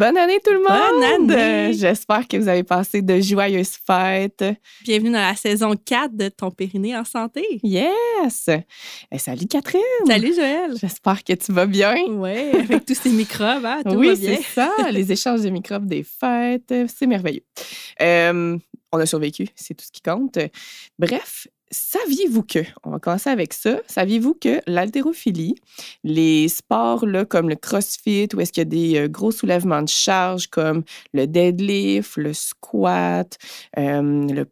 Bonne année tout le monde! Bonne année! J'espère que vous avez passé de joyeuses fêtes. Bienvenue dans la saison 4 de Ton Périnée en santé. Yes! Eh, salut Catherine! Salut Joël! J'espère que tu vas bien. Oui, avec tous ces microbes, hein, tout oui, va bien. c'est ça. Les échanges de microbes des fêtes, c'est merveilleux. Euh, on a survécu, c'est tout ce qui compte. Bref, saviez-vous que, on va commencer avec ça, saviez-vous que l'haltérophilie, les sports là, comme le crossfit, où est-ce qu'il y a des euh, gros soulèvements de charge comme le deadlift, le squat, euh, le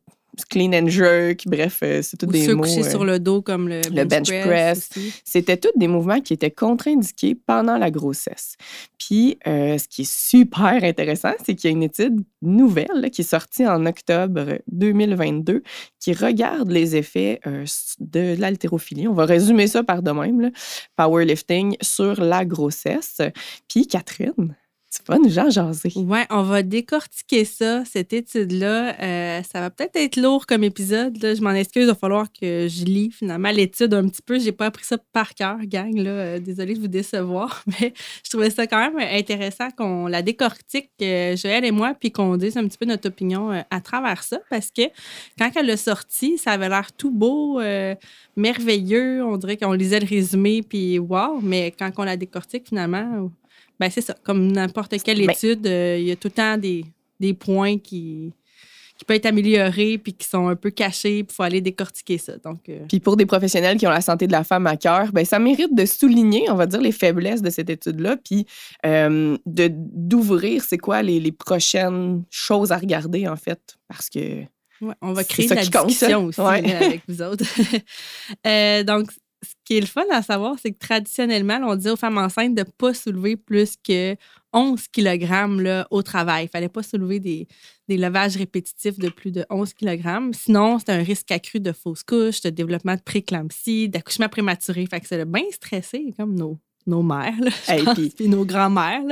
clean and jerk, bref, euh, c'est tous Ou des se mots. coucher euh, sur le dos comme le, le bench press. c'était tous des mouvements qui étaient contre-indiqués pendant la grossesse. Puis, euh, ce qui est super intéressant, c'est qu'il y a une étude nouvelle là, qui est sortie en octobre 2022 qui regarde les effets euh, de l'haltérophilie. On va résumer ça par de même, là, powerlifting sur la grossesse. Puis, Catherine, tu vas nous jaser. Ouais, on va décortiquer ça, cette étude-là. Euh, ça va peut-être être lourd comme épisode. Je m'en excuse, il va falloir que je lis finalement l'étude un petit peu. J'ai pas appris ça par cœur, gang. Là. Euh, désolée de vous décevoir, mais je trouvais ça quand même intéressant qu'on la décortique, euh, Joël et moi, puis qu'on dise un petit peu notre opinion euh, à travers ça. Parce que quand elle l'a sorti, ça avait l'air tout beau, merveilleux. On dirait qu'on lisait le résumé, puis wow. Mais quand on la décortique, finalement, ben c'est ça. Comme n'importe quelle étude, euh, il y a tout le temps des, des points qui, qui peuvent être améliorés puis qui sont un peu cachés. Il faut aller décortiquer ça. Donc, euh, Puis pour des professionnels qui ont la santé de la femme à cœur, ben ça mérite de souligner, on va dire, les faiblesses de cette étude-là, puis euh, de d'ouvrir c'est quoi les, les prochaines choses à regarder, en fait, parce que ouais, on va créer de la compte, discussion aussi Ouais. avec vous autres. Euh, donc, ce qui est le fun à savoir, c'est que traditionnellement, on dit aux femmes enceintes de ne pas soulever plus que 11 kg au travail. Il ne fallait pas soulever des, des levages répétitifs de plus de 11 kg. Sinon, c'est un risque accru de fausse couche, de développement de préclampsie, d'accouchement prématuré. Fait que c'est bien stressé, comme nos, nos mères, là, je Hey, pense, puis- puis nos grands-mères.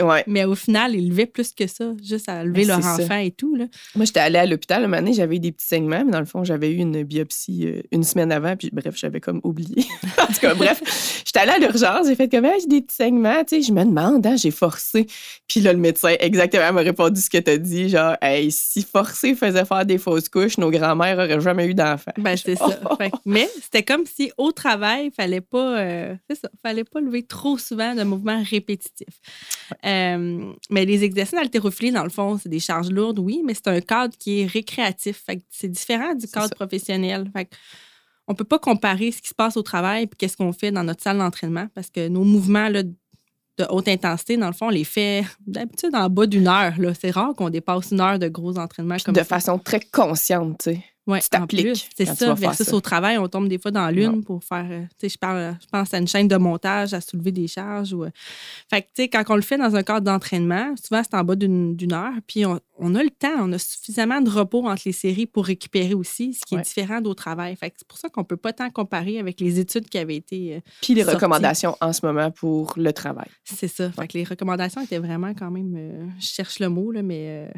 ouais. Mais au final, ils levaient plus que ça, juste à lever Ben, leur ça. enfant et tout. Là. Moi, j'étais allée à l'hôpital, un donné, j'avais eu des petits saignements, mais dans le fond, j'avais eu une biopsie euh, une semaine avant, puis bref, j'avais comme oublié. en tout cas, bref, j'étais allée à l'urgence, j'ai fait comme, Ah, j'ai des petits saignements, tu sais, je me demande, hein, j'ai forcé. Puis là, le médecin, exactement, m'a répondu ce que t'as dit, genre, hey, si forcer faisait faire des fausses couches, nos grands-mères auraient jamais eu d'enfants. Ben, c'est ça. Fait mais c'était comme si au travail, fallait pas, euh, ça, fallait pas lever trop souvent de mouvements répétitifs. Euh, mais les exercices d'haltérophilie, dans le fond, c'est des charges lourdes, oui, mais c'est un cadre qui est récréatif. C'est différent du cadre professionnel. Fait on peut pas comparer ce qui se passe au travail et qu'est-ce qu'on fait dans notre salle d'entraînement parce que nos mouvements là, de haute intensité, dans le fond, on les fait d'habitude en bas d'une heure. C'est rare qu'on dépasse une heure de gros entraînements comme de ça. façon très consciente, tu sais. Ouais, tu t'appliques C'est ça. Versus ça. au travail, on tombe des fois dans l'une pour faire. euh, tu sais, je parle, je pense à une chaîne de montage, à soulever des charges. Ou, euh, fait que, tu sais, quand on le fait dans un cadre d'entraînement, souvent c'est en bas d'une d'une heure, puis on, on a le temps, on a suffisamment de repos entre les séries pour récupérer aussi, ce qui Ouais. est différent au travail. Fait que c'est pour ça qu'on peut pas tant comparer avec les études qui avaient été. euh, Puis les recommandations en ce moment pour le travail. c'est ça. Fait que les recommandations étaient vraiment quand même. euh, je cherche le mot, là, mais.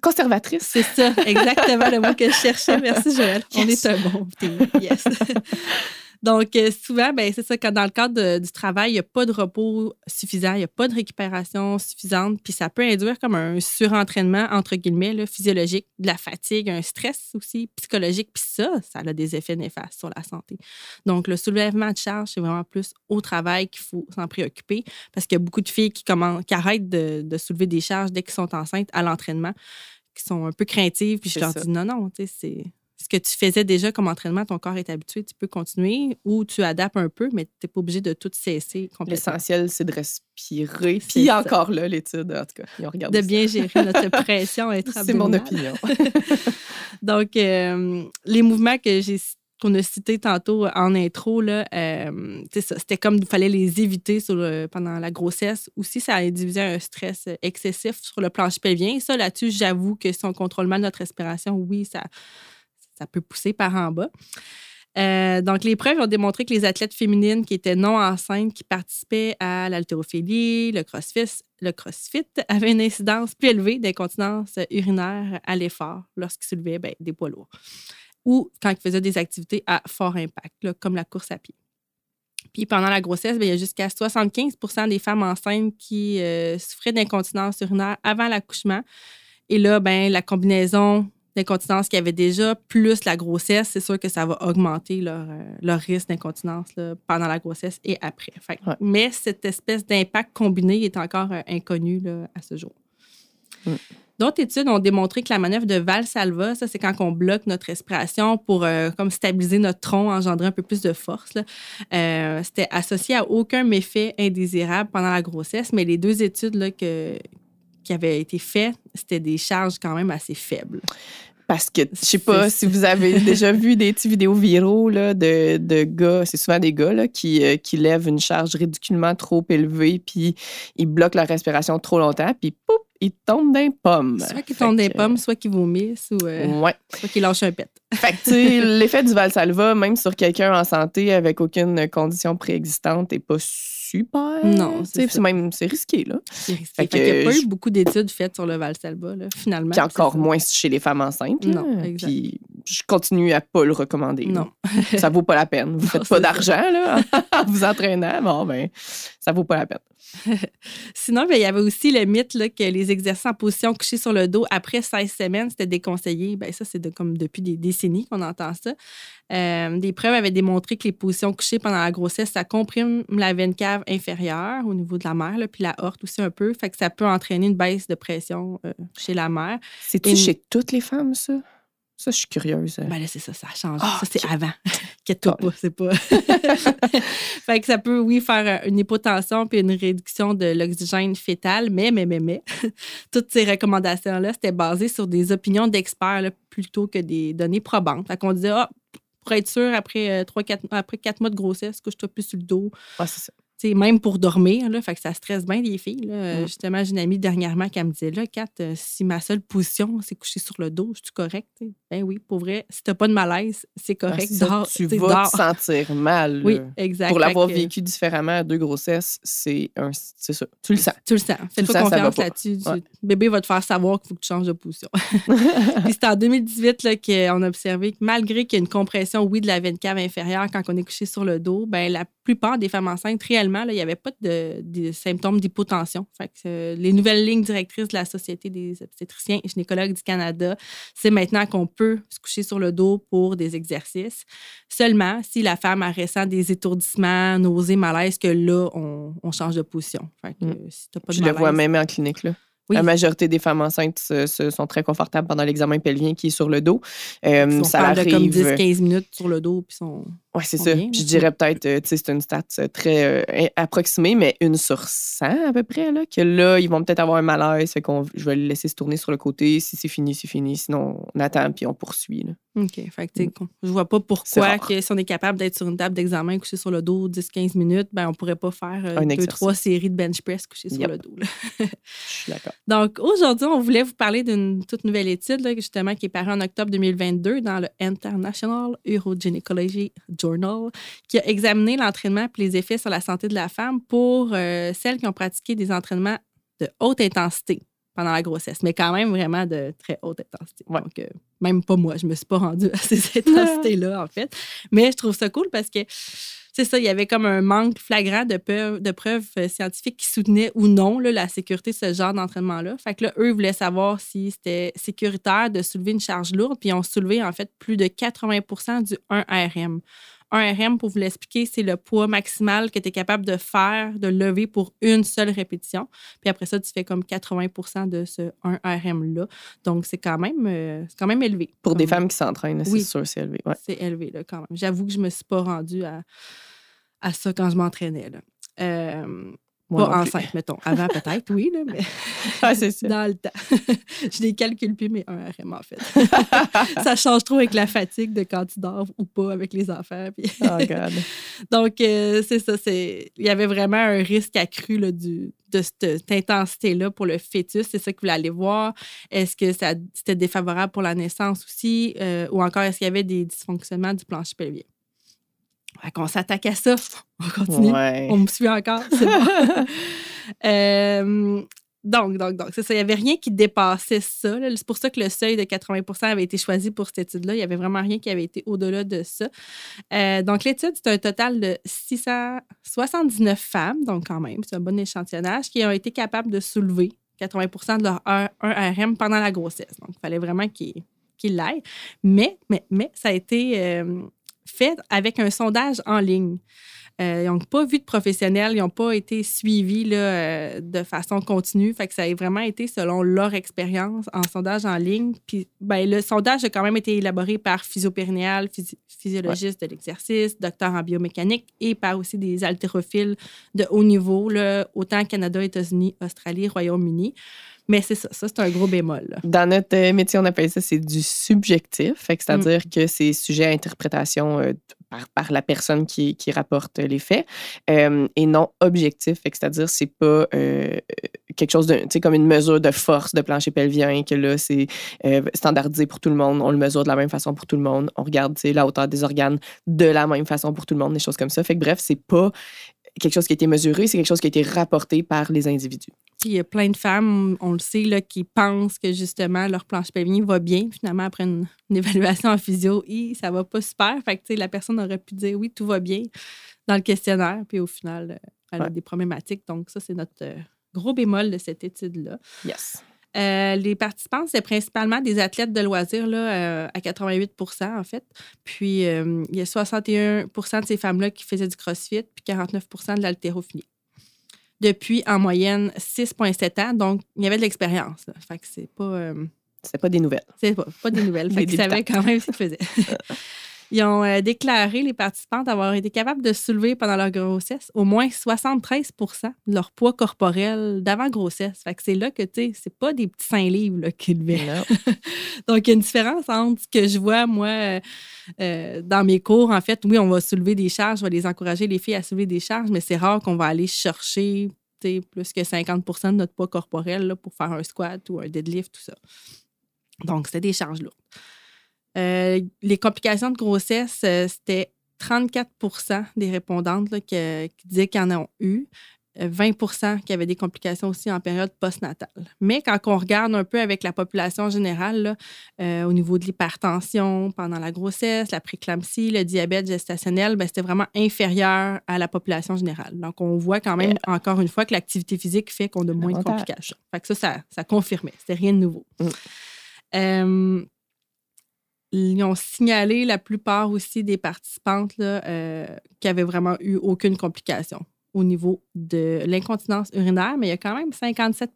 Conservatrice. C'est ça, exactement le mot que je cherchais. Merci, Joël. On est un bon team. Yes. Donc, euh, souvent, ben, c'est ça, quand dans le cadre de- du travail, il n'y a pas de repos suffisant, il n'y a pas de récupération suffisante, puis ça peut induire comme un surentraînement, entre guillemets, là, physiologique, de la fatigue, un stress aussi psychologique, puis ça, ça a des effets néfastes sur la santé. Donc, le soulèvement de charge, c'est vraiment plus au travail qu'il faut s'en préoccuper, parce qu'il y a beaucoup de filles qui, commencent, qui arrêtent de, de soulever des charges dès qu'elles sont enceintes à l'entraînement, qui sont un peu craintives, puis je leur ça. dis non, non, tu sais, c'est ce que tu faisais déjà comme entraînement, ton corps est habitué, tu peux continuer ou tu adaptes un peu, mais tu n'es pas obligé de tout cesser complètement. L'essentiel, c'est de respirer. Puis ça. encore là, l'étude, en tout cas, ils ont regardé De bien gérer notre pression ça. C'est mon opinion. Donc, euh, les mouvements que j'ai qu'on a cités tantôt en intro, là, euh, c'était comme il fallait les éviter sur le- pendant la grossesse. Aussi, ça a induisé un stress excessif sur le plancher pelvien. Et ça, là-dessus, j'avoue que si on contrôle mal notre respiration, oui, ça, ça peut pousser par en bas. Euh, donc, les preuves ont démontré que les athlètes féminines qui étaient non enceintes, qui participaient à l'haltérophilie, le crossfit, le crossfit, avaient une incidence plus élevée d'incontinence urinaire à l'effort lorsqu'ils soulevaient ben, des poids lourds ou quand ils faisaient des activités à fort impact, comme la course à pied. Puis pendant la grossesse, ben, il y a jusqu'à 75% des femmes enceintes qui euh, souffraient d'incontinence urinaire avant l'accouchement. Et là, ben, la combinaison d'incontinence qu'il y avait déjà, plus la grossesse, c'est sûr que ça va augmenter leur, euh, risque d'incontinence pendant la grossesse et après. Mais cette espèce d'impact combiné est encore euh, inconnu à ce jour. Mm. D'autres études ont démontré que la manœuvre de Valsalva, ça, c'est quand on bloque notre respiration pour euh, comme stabiliser notre tronc, engendrer un peu plus de force. Euh, c'était associé à aucun méfait indésirable pendant la grossesse, mais les deux études là, que, qui avaient été faites, c'était des charges quand même assez faibles. Parce que, je sais pas si vous avez déjà vu des petites vidéos viraux là, de, de gars, c'est souvent des gars là, qui, euh, qui lèvent une charge ridiculement trop élevée, puis ils bloquent la respiration trop longtemps, puis poup, ils tombent d'un pomme. Soit qu'ils tombent d'un pomme, soit qu'ils vomissent ou euh, soit qu'ils lâchent un pet. Fait que, l'effet du Valsalva, même sur quelqu'un en santé avec aucune condition préexistante, n'est pas super. Non, c'est même c'est risqué là. C'est risqué. Fait, il n'y a pas eu beaucoup d'études faites sur le Valsalva là, finalement. Puis encore moins chez les femmes enceintes. Non, exact. Puis je continue à pas le recommander. Non. ça vaut pas la peine. Vous faites pas d'argent là en vous entraînant, bon ben ça vaut pas la peine. Sinon, ben, il y avait aussi le mythe là, que les exercices en position couchée sur le dos après 16 semaines, c'était déconseillé. Ben, ça, c'est comme depuis des décennies qu'on entend ça. Euh, des preuves avaient démontré que les positions couchées pendant la grossesse, ça comprime la veine cave inférieure au niveau de la mère, puis la horte aussi un peu. Fait que ça peut entraîner une baisse de pression euh, chez la mère. C'est-tu chez toutes les femmes, ça? Ça, je suis curieuse. Ben là, c'est ça, ça a changé. Ah, ça, c'est avant. Inquiète-toi pas, c'est pas. fait que ça peut, oui, faire une hypotension puis une réduction de l'oxygène fœtal, mais, mais, mais, mais, toutes ces recommandations-là, c'était basé sur des opinions d'experts plutôt que des données probantes. Fait qu'on disait, ah, pour être sûr, après, 3, euh, 4, après quatre mois de grossesse, couche-toi plus sur le dos. Ouais, c'est ça même pour dormir, là, fait que ça stresse bien les filles. Là. Mm. Justement, j'ai une amie dernièrement qui me disait là, Kat, euh, si ma seule position, c'est coucher sur le dos, je suis correct? Ben oui, pour vrai, si t'as pas de malaise, c'est ah, correct. tu vas te sentir mal. Oui, exact. Pour l'avoir vécu différemment à deux grossesses, c'est un c'est ça. Tu le sens. Tu le sens. Fais-toi confiance là-dessus. Bébé va te faire savoir qu'il faut que tu changes de position. Puis c'est en 2018 qu'on a observé que malgré qu'il y a une compression, oui, de la veine cave inférieure quand on est couché sur le dos, ben la plupart des femmes enceintes réellement il n'y avait pas de, symptômes d'hypotension. Euh, les nouvelles lignes directrices de la Société des obstétriciens et gynécologues du Canada, c'est maintenant qu'on peut se coucher sur le dos pour des exercices. Seulement si la femme a ressent des étourdissements, nausées, malaises, que là, on, change de position. Mm. Je le vois même en clinique. Là. La majorité des femmes enceintes se, sont très confortables pendant l'examen pelvien qui est sur le dos. Euh, ça arrive... de comme 10-15 minutes sur le dos, puis sont. Oui, c'est ça. je dirais peut-être, euh, tu sais, c'est une stat euh, très euh, approximée, mais une sur 100 à peu près, là, que là, ils vont peut-être avoir un malaise, fait qu'on je vais le laisser se tourner sur le côté. Si c'est fini, c'est fini. Sinon, on attend puis on poursuit. Là. OK. Fait que, mm. je vois pas pourquoi que si on est capable d'être sur une table d'examen couché sur le dos 10-15 minutes, ben on pourrait pas faire deux, trois séries de bench press couché sur le dos. je suis d'accord. Donc, aujourd'hui, on voulait vous parler d'une toute nouvelle étude, là, justement, qui est parue en octobre 2022 dans le International Urogynecology Journal, qui a examiné l'entraînement et les effets sur la santé de la femme pour euh, celles qui ont pratiqué des entraînements de haute intensité pendant la grossesse, mais quand même vraiment de très haute intensité. Donc, euh, même pas moi, je me suis pas rendue à ces intensités-là, en fait. Mais je trouve ça cool parce que c'est ça, il y avait comme un manque flagrant de, preuves, de preuves euh, scientifiques qui soutenaient ou non la sécurité de ce genre d'entraînement-là. Fait que là, eux voulaient savoir si c'était sécuritaire de soulever une charge lourde, puis ils ont soulevé en fait plus de 80% du 1RM. 1 RM, pour vous l'expliquer, c'est le poids maximal que tu es capable de faire, de lever pour une seule répétition. Puis après ça, tu fais comme 80% de ce 1 RM-là. Donc, c'est quand, même, euh, quand même élevé. Pour des femmes qui s'entraînent, c'est sûr, c'est élevé. C'est élevé, là, quand même. J'avoue que je ne me suis pas rendue à, à ça quand je m'entraînais. Euh, pas enceinte, mettons. Avant, peut-être, oui, là, mais ah, ça. dans le temps. je les calcule plus, mais un RM, en fait. ça change trop avec la fatigue de quand tu dors ou pas avec les enfants. oh, God. Donc, euh, c'est ça. Il y avait vraiment un risque accru là, du, de cette, intensité-là pour le fœtus. C'est ça que vous voulez aller voir. Est-ce que c'était défavorable pour la naissance aussi? Euh, ou encore, est-ce qu'il y avait des dysfonctionnements du plancher pelvien? Qu'on s'attaque à ça. On continue. Ouais. On me suit encore. C'est bon. Euh, donc, donc, donc, c'est ça. Il n'y avait rien qui dépassait ça. C'est pour ça que le seuil de 80% avait été choisi pour cette étude-là. Il n'y avait vraiment rien qui avait été au-delà de ça. Euh, donc, l'étude, c'est un total de 679 femmes, donc quand même, c'est un bon échantillonnage, qui ont été capables de soulever 80% de leur 1 RM pendant la grossesse. Donc, il fallait vraiment qu'ils qu'ils l'aillent. Mais, mais, mais, ça a été euh, fait avec un sondage en ligne. Euh, ils n'ont pas vu de professionnels, ils n'ont pas été suivis là, euh, de façon continue. Fait que ça a vraiment été selon leur expérience en sondage en ligne. Puis ben, le sondage a quand même été élaboré par physiopérinéal, physi- physiologiste de l'exercice, docteur en biomécanique et par aussi des haltérophiles de haut niveau, là, autant Canada, États-Unis, Australie, Royaume-Uni. Mais c'est ça, ça c'est un gros bémol. là. Dans notre euh, métier, on appelle ça c'est du subjectif. C'est-à-dire que c'est sujet à interprétation euh, par, par la personne qui, qui rapporte les faits euh, et non objectif. C'est-à-dire c'est pas euh, quelque chose de, tu sais, comme une mesure de force de plancher pelvien que là c'est euh, standardisé pour tout le monde. On le mesure de la même façon pour tout le monde. On regarde la hauteur des organes de la même façon pour tout le monde, des choses comme ça. Fait que bref, c'est pas quelque chose qui a été mesuré, c'est quelque chose qui a été rapporté par les individus. Puis il y a plein de femmes, on le sait, là, qui pensent que justement leur planche pelvien va bien. Finalement, après une, une évaluation en physio, hi, ça va pas super. Fait que la personne aurait pu dire oui, tout va bien dans le questionnaire. Puis au final, elle a des problématiques. Donc, ça, c'est notre euh, gros bémol de cette étude-là. Yes. Euh, les participants, c'est principalement des athlètes de loisirs là, euh, à 88 en fait. Puis, euh, il y a 61% de ces femmes-là qui faisaient du crossfit, puis 49% de l'haltérophilie. Depuis, en moyenne, 6,7 ans. Donc, il y avait de l'expérience. Fait que c'est pas, C'est pas des nouvelles. c'est pas, pas des nouvelles. Fait qu'ils savaient quand même ce qu'ils faisaient. Ils ont euh, déclaré, les participants, d'avoir été capables de soulever pendant leur grossesse au moins 73% de leur poids corporel d'avant-grossesse. Fait que c'est là que, tu sais, c'est pas des petits 5 livres qu'ils. Non. Donc, il y a une différence entre ce que je vois, moi, euh, euh, dans mes cours. En fait, oui, on va soulever des charges, je vais les encourager, les filles, à soulever des charges, mais c'est rare qu'on va aller chercher plus que 50% de notre poids corporel là, pour faire un squat ou un deadlift, tout ça. Donc, c'était des charges lourdes. Euh, les complications de grossesse, euh, c'était 34% des répondantes là, que- qui disaient qu'ils en ont eu. Euh, 20% qui avaient des complications aussi en période postnatale. Mais quand on regarde un peu avec la population générale, là, euh, au niveau de l'hypertension pendant la grossesse, la préclampsie, le diabète gestationnel, ben, c'était vraiment inférieur à la population générale. Donc, on voit quand même, encore une fois, que l'activité physique fait qu'on a moins de complications. Fait que ça, ça, ça confirmait. C'était rien de nouveau. Mm. Euh, ils ont signalé la plupart aussi des participantes là, euh, qui avaient vraiment eu aucune complication au niveau de l'incontinence urinaire, mais il y a quand même 57%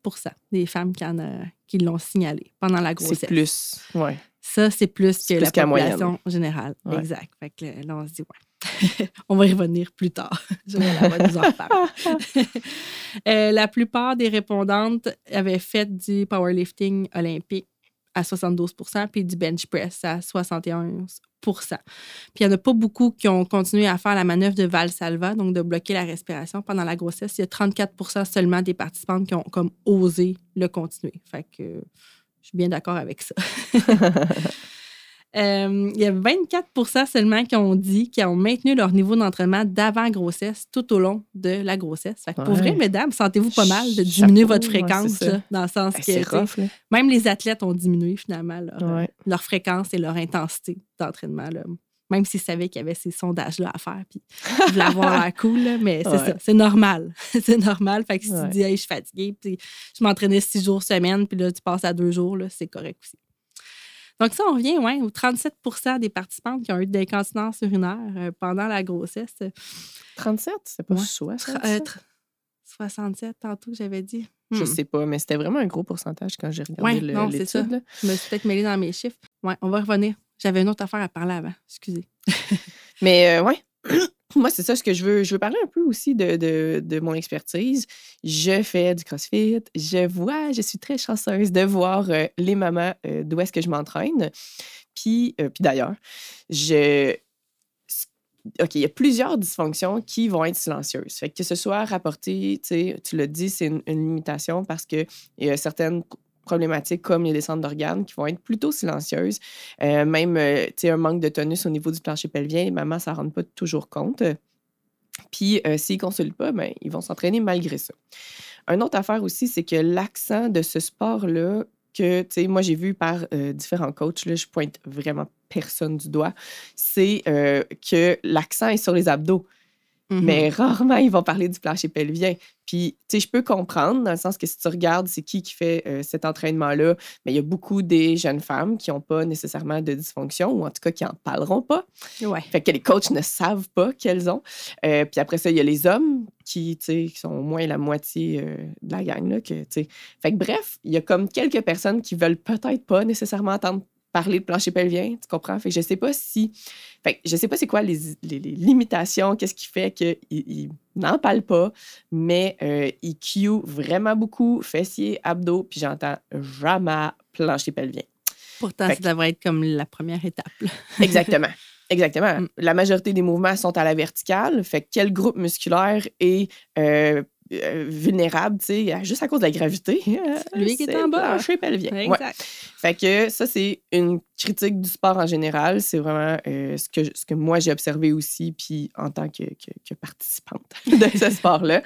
des femmes qui, en, euh, qui l'ont signalé pendant la grossesse. C'est plus. Ça, c'est plus que plus la population générale. Ouais. Exact. Fait que euh, là, on se dit, ouais. on va y revenir plus tard. Nous en reparler. Euh, la plupart des répondantes avaient fait du powerlifting olympique à 72% puis du bench press à 71 Puis il n'y en a pas beaucoup qui ont continué à faire la manœuvre de Valsalva, donc de bloquer la respiration pendant la grossesse. Il y a 34 seulement des participantes qui ont comme osé le continuer. Fait que je suis bien d'accord avec ça. Euh, il y a 24 seulement qui ont dit qu'ils ont maintenu leur niveau d'entraînement d'avant-grossesse tout au long de la grossesse. Fait que pour vrai, mesdames, sentez-vous pas mal de diminuer Chapeau, votre fréquence, là, dans le sens Ben, que rough, là. même les athlètes ont diminué finalement leur, euh, Ouais. leur fréquence et leur intensité d'entraînement. Même s'ils savaient qu'il y avait ces sondages-là à faire, puis ils voulaient avoir l'air cool, là, mais c'est ça, c'est normal. c'est normal. Fait que si tu dis, hey, je suis fatiguée, puis je m'entraînais six jours semaine, puis là, tu passes à deux jours, c'est correct aussi. Donc, ça, on revient ouais, aux 37% des participantes qui ont eu de l'incontinence urinaire euh, pendant la grossesse. 37, c'est pas Ouais. 60. Euh, tr- 67, tantôt, j'avais dit. Je Hmm. sais pas, mais c'était vraiment un gros pourcentage quand j'ai regardé Ouais, le- non, c'est ça. Je me suis peut-être mêlée dans mes chiffres. Ouais, on va revenir. J'avais une autre affaire à parler avant. Excusez. Mais euh, ouais, moi, c'est ça ce que je veux. Je veux parler un peu aussi de, de, de mon expertise. Je fais du CrossFit. Je vois, je suis très chanceuse de voir euh, les mamans euh, d'où est-ce que je m'entraîne. Puis, euh, puis d'ailleurs, je. OK, il y a plusieurs dysfonctions qui vont être silencieuses. Fait que, ce soit rapporté, tu l'as dit, c'est une, une limitation parce qu'il y a certaines problématiques comme les descentes d'organes qui vont être plutôt silencieuses. Euh, même, euh, un manque de tonus au niveau du plancher pelvien, les mamans, ne rend pas toujours compte. Puis, euh, s'ils ne consultent pas, ben, ils vont s'entraîner malgré ça. Une autre affaire aussi, c'est que l'accent de ce sport-là, que, moi, j'ai vu par différents coachs, là, je pointe vraiment personne du doigt, c'est que l'accent est sur les abdos. Mhm. Mais rarement, ils vont parler du plancher pelvien. Puis, tu sais, je peux comprendre, dans le sens que si tu regardes, c'est qui qui fait euh, cet entraînement-là, mais il y a beaucoup des jeunes femmes qui n'ont pas nécessairement de dysfonction, ou en tout cas qui n'en parleront pas. Ouais. Fait que les coachs ne savent pas qu'elles ont. Euh, puis après ça, il y a les hommes qui, tu sais, qui sont au moins la moitié euh, de la gang. Là, que, tu sais. Fait que bref, il y a comme quelques personnes qui veulent peut-être pas nécessairement entendre parler de plancher pelvien, tu comprends? Fait que je sais pas si. Fait que je sais pas c'est quoi les, les- les limitations, qu'est-ce qui fait qu'ils n'en parlent pas, mais euh, ils cue vraiment beaucoup fessiers, abdos, puis j'entends jamais plancher pelvien. Pourtant, Fait ça devrait être comme la première étape. là. Exactement. Exactement. Mm. La majorité des mouvements sont à la verticale. Fait que quel groupe musculaire est euh, euh, vulnérable, tu sais, juste à cause de la gravité? Lui qui est en bas. Plancher pelvien. Ouais. Exact. Fait que ça, c'est une critique du sport en général. C'est vraiment euh, ce, que, ce que moi, j'ai observé aussi, puis en tant que, que, que participante de ce sport-là.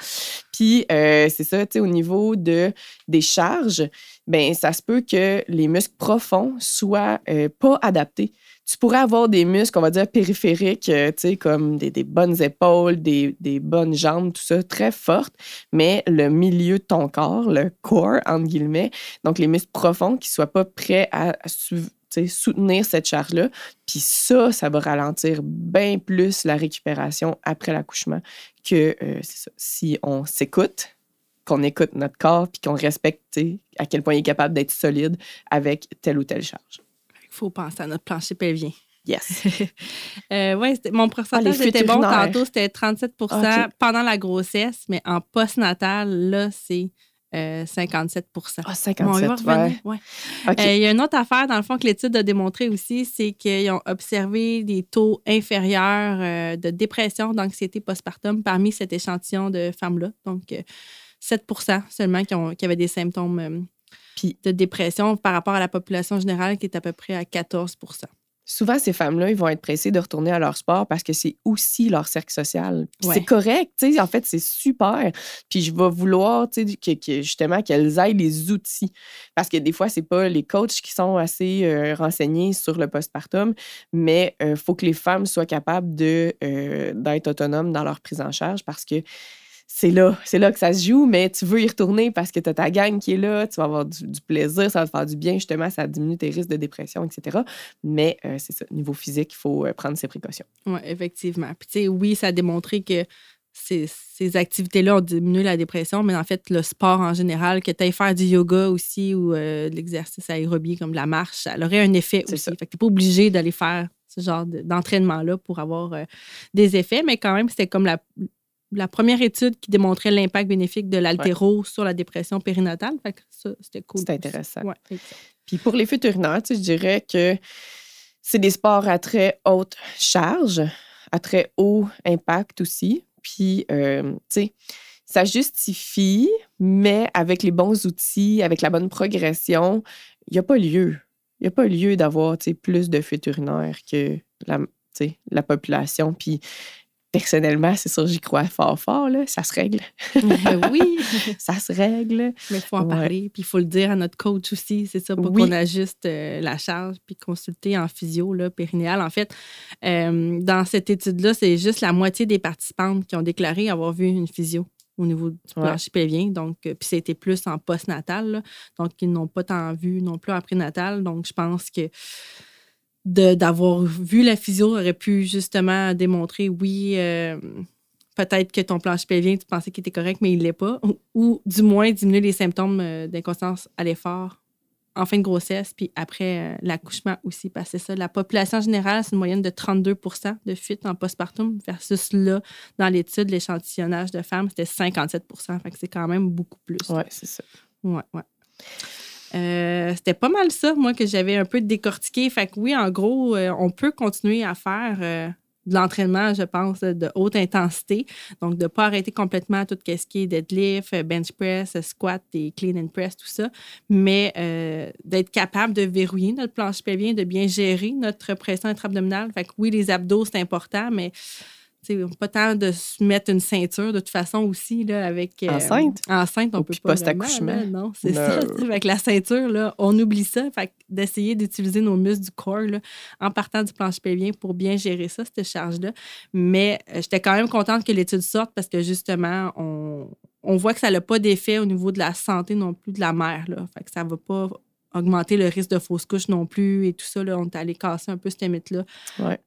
Puis euh, c'est ça, tu sais, au niveau de, des charges, ben ça se peut que les muscles profonds soient pas adaptés. Tu pourrais avoir des muscles, on va dire, périphériques, euh, tu sais, comme des, bonnes épaules, des, bonnes jambes, tout ça, très fortes, mais le milieu de ton corps, le core, entre guillemets, donc les muscles profonds qui soient pas prêts à, soutenir cette charge-là. Puis ça, ça va ralentir bien plus la récupération après l'accouchement que euh, si on s'écoute, qu'on écoute notre corps, puis qu'on respecte à quel point il est capable d'être solide avec telle ou telle charge. Il faut penser à notre plancher pelvien. Yes. Euh, c'était- mon pourcentage fuites était bon tantôt, c'était 37 Ah, ok. pendant la grossesse, mais en postnatal, là, c'est euh, 57 Ah, Bon, on va 57, revenir, ouais. ouais. Euh, Il y a une autre affaire, dans le fond, que l'étude a démontré aussi, c'est qu'ils ont observé des taux inférieurs euh, de dépression, d'anxiété postpartum parmi cet échantillon de femmes-là. Donc, euh, 7% seulement qui, ont- qui avaient des symptômes Puis- de dépression par rapport à la population générale qui est à peu près à 14% Souvent, ces femmes-là, ils vont être pressées de retourner à leur sport parce que c'est aussi leur cercle social. Ouais. C'est correct, tu sais, en fait, c'est super. Puis je vais vouloir, tu sais, que, que justement, qu'elles aient les outils. Parce que des fois, c'est pas les coachs qui sont assez euh, renseignés sur le postpartum, mais il faut que les femmes soient capables de, euh, d'être autonomes dans leur prise en charge parce que c'est là, c'est là que ça se joue, mais tu veux y retourner parce que tu as ta gang qui est là, tu vas avoir du, du plaisir, ça va te faire du bien, justement, ça diminue tes risques de dépression, etc. Mais euh, c'est ça, niveau physique, il faut euh, prendre ses précautions. Oui, effectivement. Puis, tu sais, oui, ça a démontré que ces, ces activités-là ont diminué la dépression, mais en fait, le sport en général, que tu ailles faire du yoga aussi ou euh, de l'exercice aérobie comme la marche, ça aurait un effet aussi. ça. Fait que tu pas obligé d'aller faire ce genre de- d'entraînement-là pour avoir euh, des effets, mais quand même, c'était comme la, la première étude qui démontrait l'impact bénéfique de l'altéro sur la dépression périnatale. Fait que ça, c'était cool. C'est intéressant. Ouais. Puis pour les fuites urinaires, tu sais, je dirais que c'est des sports à très haute charge, à très haut impact aussi. Puis, euh, tu sais, ça justifie, mais avec les bons outils, avec la bonne progression, il n'y a pas lieu. Il n'y a pas lieu d'avoir plus de fuites urinaires que la, la population. Puis, personnellement, c'est sûr, j'y crois fort, fort, là, ça se règle. oui, Ça se règle. mais il faut en Ouais. parler. Puis il faut le dire à notre coach aussi, c'est ça, pour Oui. qu'on ajuste euh, la charge, puis consulter en physio, là, périnéal. En fait, euh, dans cette étude-là, c'est juste la moitié des participantes qui ont déclaré avoir vu une physio au niveau du Ouais. plancher pelvien. Donc, euh, puis c'était plus en postnatal. Donc, ils n'ont pas tant vu non plus en prénatal. Donc, je pense que d'avoir vu la physio aurait pu justement démontrer, oui, euh, peut-être que ton plancher pelvien, tu pensais qu'il était correct, mais il ne l'est pas. Ou, ou du moins diminuer les symptômes euh, d'inconstance à l'effort en fin de grossesse, puis après euh, l'accouchement aussi, parce que c'est ça. La population générale, c'est une moyenne de 32 de fuite en postpartum, versus là, dans l'étude, l'échantillonnage de femmes, c'était 57 Fait que c'est quand même beaucoup plus. Ouais, c'est ça. Ouais, ouais. Euh, c'était pas mal ça, moi, que j'avais un peu décortiqué. Fait que oui, en gros, euh, on peut continuer à faire euh, de l'entraînement, je pense, de haute intensité. Donc, de ne pas arrêter complètement tout ce qui est deadlift, bench press, squat et clean and press, tout ça, mais d'être capable de verrouiller notre planche pelvien, de bien gérer notre pression intra-abdominale. Fait que oui, les abdos, c'est important, mais pas tant de se mettre une ceinture de toute façon aussi là, avec euh, enceinte? enceinte on peut pas post-accouchement non c'est ça avec la ceinture là on oublie ça fait d'essayer d'utiliser nos muscles du corps là, en partant du planche pelvien pour bien gérer ça cette charge là mais euh, j'étais quand même contente que l'étude sorte parce que justement on, on voit que ça n'a pas d'effet au niveau de la santé non plus de la mère là. Fait que ça va pas augmenter le risque de fausse couche non plus et tout ça. Là, on est allé casser un peu cette mythe-là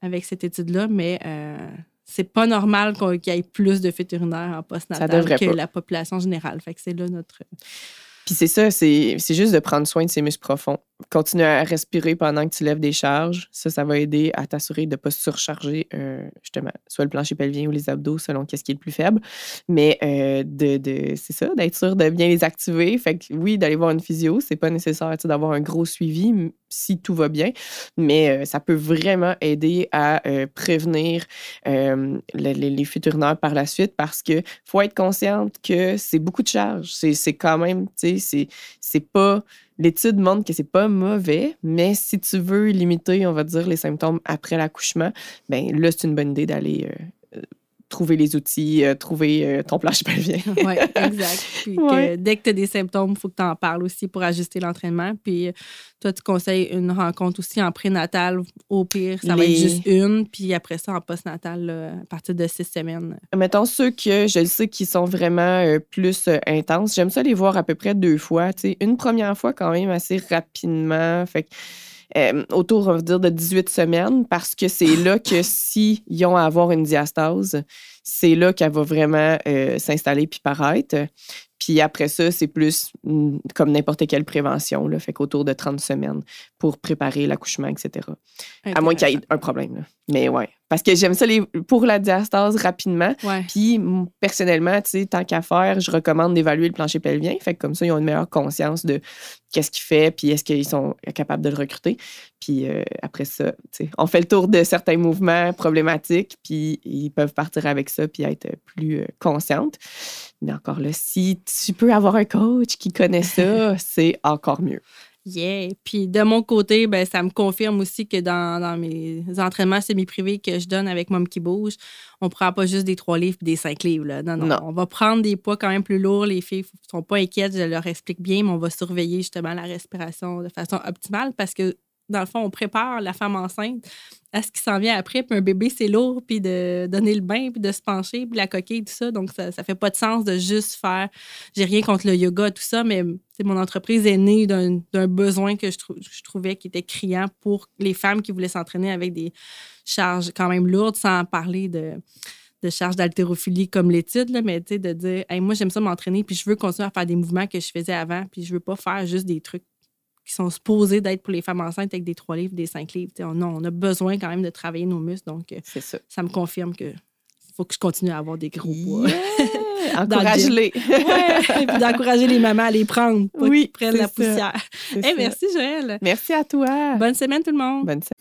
avec cette étude-là, mais euh, c'est pas normal qu'il y ait plus de vétérinaires en post-natal que la population générale. Fait que c'est là notre. Puis c'est ça, c'est juste de prendre soin de ses muscles profonds. Continuer à respirer pendant que tu lèves des charges. Ça, ça va aider à t'assurer de ne pas surcharger euh, justement soit le plancher pelvien ou les abdos selon qu'est-ce qui est le plus faible. Mais euh, de, de c'est ça, d'être sûr de bien les activer. Fait que oui, d'aller voir une physio, c'est pas nécessaire d'avoir un gros suivi si tout va bien. Mais ça peut vraiment aider à prévenir les, futurs nerfs par la suite parce que faut être consciente que c'est beaucoup de charges. C'est quand même, tu sais, c'est pas L'étude montre que c'est pas mauvais, mais si tu veux limiter, on va dire, les symptômes après l'accouchement, ben là, c'est une bonne idée d'aller trouver les outils, euh, trouver euh, ton planche pelvien. oui, exact. Puis dès que tu as des symptômes, il faut que tu en parles aussi pour ajuster l'entraînement. Puis euh, toi, tu conseilles une rencontre aussi en prénatal. Au pire, ça va être juste une. Puis après ça, en postnatal, à partir de six semaines. Mettons ceux que je le sais qui sont vraiment plus intenses. J'aime ça les voir à peu près deux fois. sais, Une première fois quand même assez rapidement. Fait que euh, autour, on va dire, de 18 semaines, parce que c'est là que s'ils ont à avoir une diastase, c'est là qu'elle va vraiment euh, s'installer puis paraître. Puis après ça, c'est plus mm, comme n'importe quelle prévention, là, fait qu'autour de 30 semaines pour préparer l'accouchement, etc. À moins qu'il y ait un problème. Mais ouais. Parce que j'aime ça les, pour la diastase rapidement. Puis personnellement, tu sais, tant qu'à faire, je recommande d'évaluer le plancher pelvien. Fait que comme ça, ils ont une meilleure conscience de qu'est-ce qu'il fait, puis est-ce qu'ils sont capables de le recruter. Puis euh, après ça, tu sais, on fait le tour de certains mouvements problématiques, puis ils peuvent partir avec ça, puis être plus euh, conscientes. Mais encore là, si tu peux avoir un coach qui connaît ça, c'est encore mieux. Yeah. Puis de mon côté, ben, ça me confirme aussi que dans, mes entraînements semi-privés que je donne avec Mom qui bouge, on ne prend pas juste des trois livres et des cinq livres. Là. Non, non, On va prendre des poids quand même plus lourds. Les filles ne sont pas inquiètes, je leur explique bien, mais on va surveiller justement la respiration de façon optimale parce que dans le fond, on prépare la femme enceinte à ce qui s'en vient après. Puis un bébé, c'est lourd, puis de donner le bain, puis de se pencher, puis la coquille, tout ça. Donc, ça, ne fait pas de sens de juste faire. J'ai rien contre le yoga, tout ça, mais mon entreprise est née d'un besoin que je, trouvais qui était criant pour les femmes qui voulaient s'entraîner avec des charges quand même lourdes, sans parler de de charges d'haltérophilie comme l'étude, mais de dire moi, j'aime ça m'entraîner, puis je veux continuer à faire des mouvements que je faisais avant, puis je veux pas faire juste des trucs qui sont supposés d'être pour les femmes enceintes avec des trois livres, des cinq livres. non, on a besoin quand même de travailler nos muscles. Donc, euh, ça. ça. me confirme que faut que je continue à avoir des gros poids. Yeah! Encourage-les. ouais, d'encourager les mamans à les prendre pour oui, qu'ils prennent la poussière. merci, Joël. Merci à toi. Bonne semaine, tout le monde. Bonne semaine.